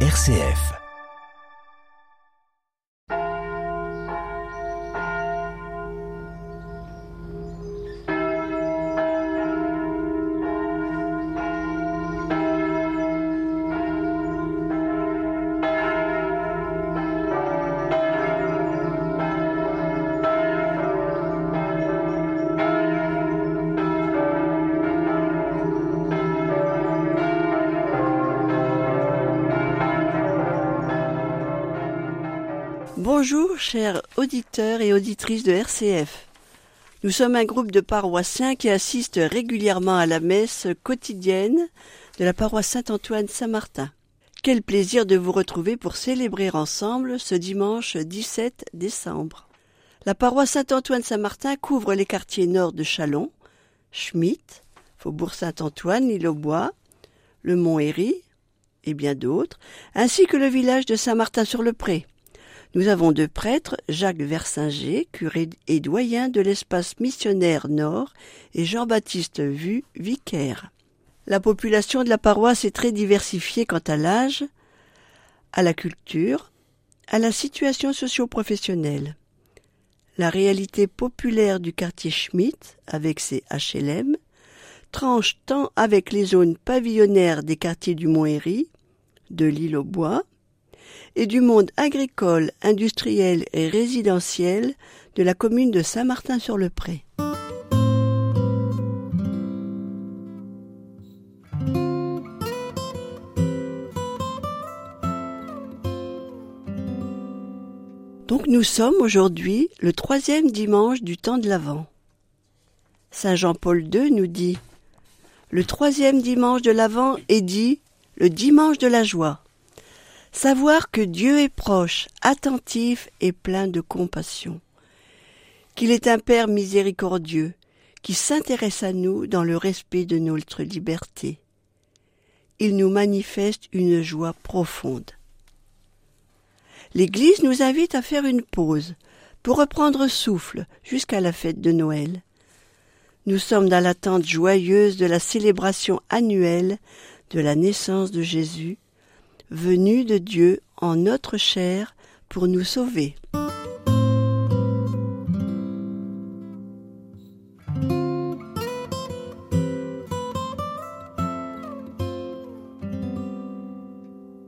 RCF. Bonjour, chers auditeurs et auditrices de RCF. Nous sommes un groupe de paroissiens qui assistent régulièrement à la messe quotidienne de la paroisse Saint-Antoine-Saint-Martin. Quel plaisir de vous retrouver pour célébrer ensemble ce dimanche 17 décembre. La paroisse Saint-Antoine-Saint-Martin couvre les quartiers nord de Chalon, Schmitt, Faubourg Saint-Antoine, l'île aux Bois, le Mont-Héry et bien d'autres, ainsi que le village de Saint-Martin-sur-le-Pré. Nous avons deux prêtres, Jacques Versinger, curé et doyen de l'espace missionnaire Nord, et Jean-Baptiste Vu, vicaire. La population de la paroisse est très diversifiée quant à l'âge, à la culture, à la situation socio-professionnelle. La réalité populaire du quartier Schmitt, avec ses HLM, tranche tant avec les zones pavillonnaires des quartiers du Mont-Héry, de l'île aux Bois, et du monde agricole, industriel et résidentiel de la commune de Saint-Martin-sur-le-Pré. Donc nous sommes aujourd'hui le troisième dimanche du temps de l'Avent. Saint Jean-Paul II nous dit Le troisième dimanche de l'Avent est dit le dimanche de la joie. Savoir que Dieu est proche, attentif et plein de compassion. Qu'il est un Père miséricordieux, qui s'intéresse à nous dans le respect de notre liberté. Il nous manifeste une joie profonde. L'Église nous invite à faire une pause pour reprendre souffle jusqu'à la fête de Noël. Nous sommes dans l'attente joyeuse de la célébration annuelle de la naissance de Jésus venu de Dieu en notre chair pour nous sauver.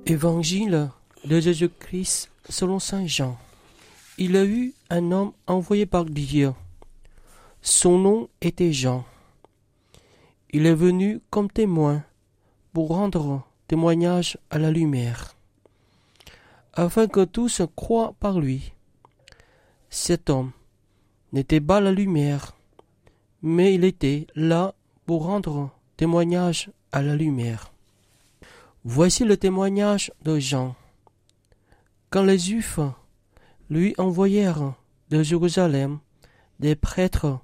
Évangile de Jésus-Christ selon Saint Jean. Il a eu un homme envoyé par Dieu. Son nom était Jean. Il est venu comme témoin pour rendre témoignage à la lumière, afin que tous croient par lui. Cet homme n'était pas la lumière, mais il était là pour rendre témoignage à la lumière. Voici le témoignage de Jean. Quand les Juifs lui envoyèrent de Jérusalem des prêtres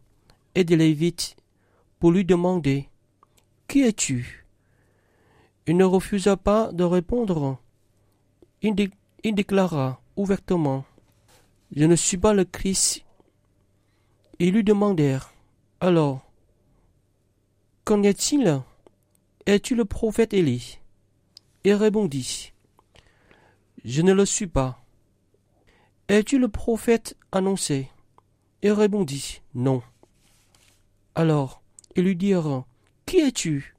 et des Lévites pour lui demander Qui es-tu? Il ne refusa pas de répondre. Il, déclara ouvertement Je ne suis pas le Christ. Ils lui demandèrent Alors, qu'en est-il? Es-tu le prophète Élie? Il répondit Je ne le suis pas. Es-tu le prophète annoncé? Il répondit Non. Alors, ils lui dirent Qui es-tu?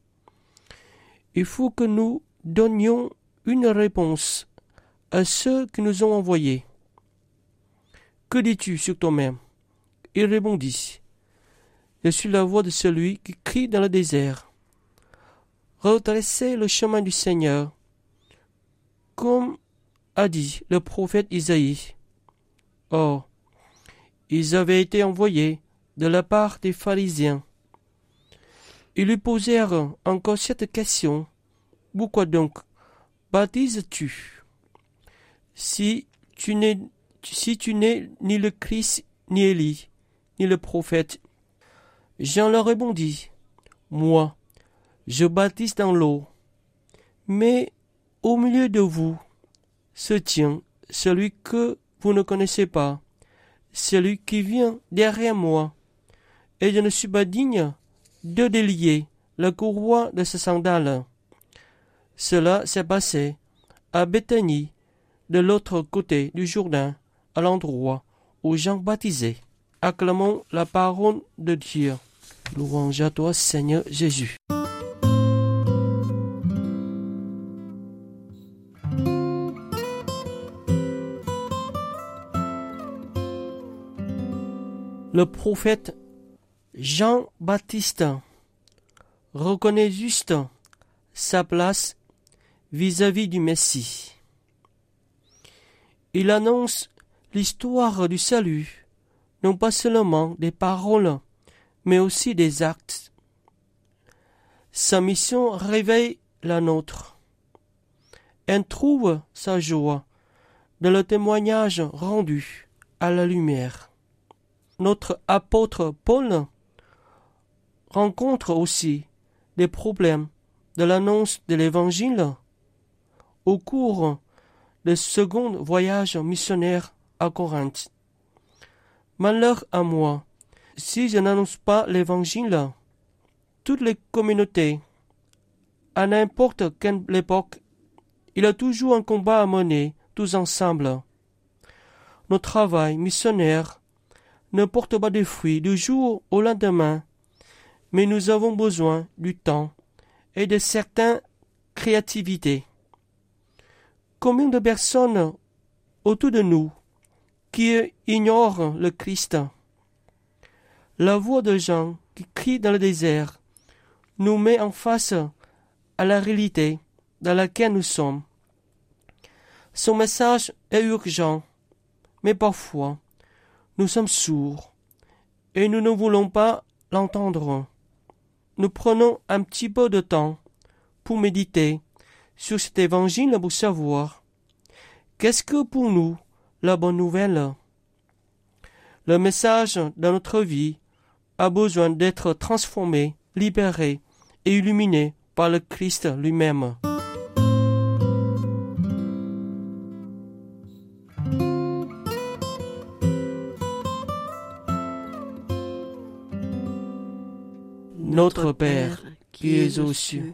Il faut que nous donnions une réponse à ceux qui nous ont envoyés. Que dis-tu sur toi-même? Il répondit Je suis la voix de celui qui crie dans le désert. Redressez le chemin du Seigneur, comme a dit le prophète Isaïe. Or, ils avaient été envoyés de la part des pharisiens ils lui posèrent encore cette question. Pourquoi donc baptises-tu? Si tu n'es ni le Christ, ni Élie, ni le prophète. Jean leur répondit Moi, je baptise dans l'eau, mais au milieu de vous se tient celui que vous ne connaissez pas, celui qui vient derrière moi, et je ne suis pas digne de délier la courroie de ses sandales. Cela s'est passé à Béthanie, de l'autre côté du Jourdain, à l'endroit où Jean baptisait. Acclamons la parole de Dieu. Louange à toi, Seigneur Jésus. Le prophète Jean-Baptiste reconnaît juste sa place vis-à-vis du Messie. Il annonce l'histoire du salut, non pas seulement des paroles, mais aussi des actes. Sa mission réveille la nôtre. Elle trouve sa joie dans le témoignage rendu à la lumière. Notre apôtre Paul rencontre aussi des problèmes de l'annonce de l'Évangile au cours de second voyage missionnaire à Corinthe. Malheur à moi, si je n'annonce pas l'Évangile, toutes les communautés, à n'importe quelle époque, il y a toujours un combat à mener, tous ensemble. Notre travail missionnaire ne porte pas de fruits du jour au lendemain, mais nous avons besoin du temps et de certaines créativités. Combien de personnes autour de nous qui ignorent le Christ? La voix de gens qui crient dans le désert nous met en face à la réalité dans laquelle nous sommes. Son message est urgent, mais parfois nous sommes sourds et nous ne voulons pas l'entendre. Nous prenons un petit peu de temps pour méditer sur cet évangile pour savoir qu'est-ce que pour nous la bonne nouvelle? Le message de notre vie a besoin d'être transformé, libéré et illuminé par le Christ lui-même. Notre Père, qui es aux cieux,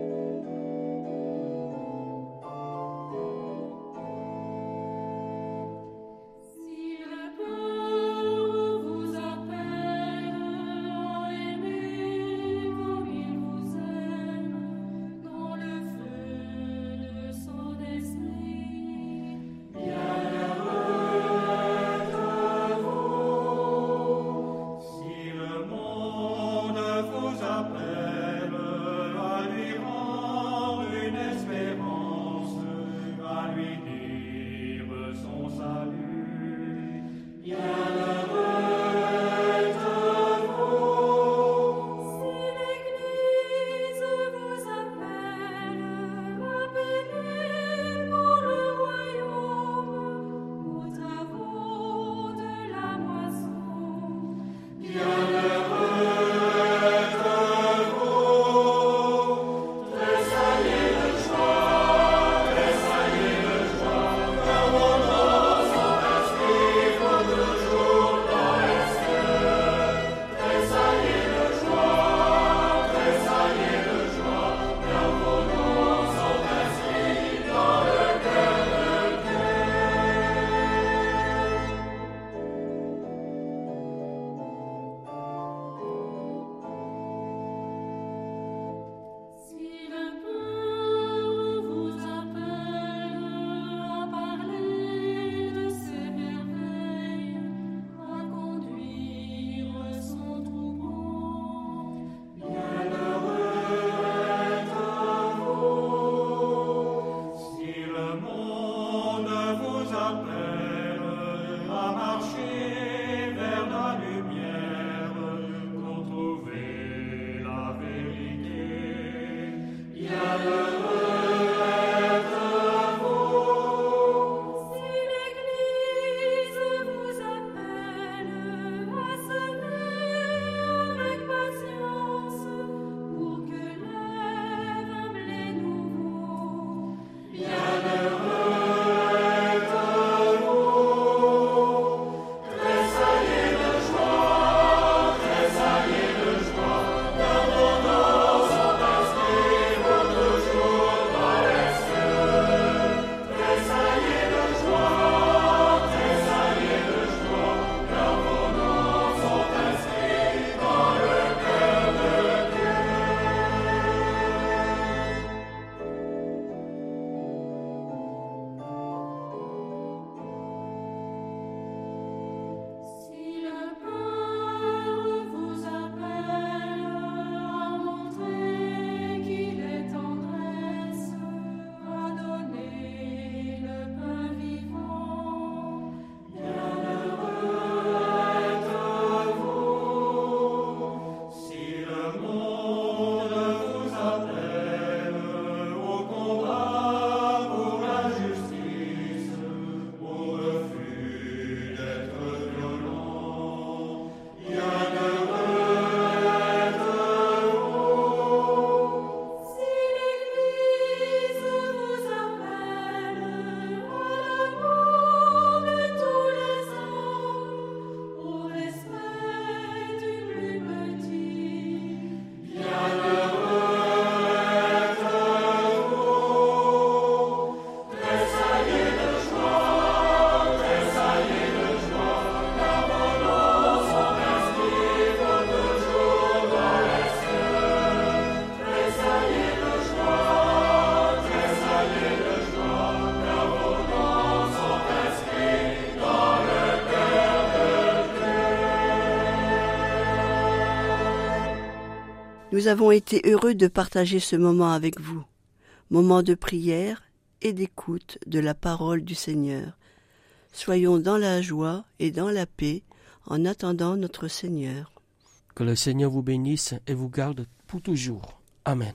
t'appelle à marcher vers Nous avons été heureux de partager ce moment avec vous, moment de prière et d'écoute de la parole du Seigneur. Soyons dans la joie et dans la paix en attendant notre Seigneur. Que le Seigneur vous bénisse et vous garde pour toujours. Amen.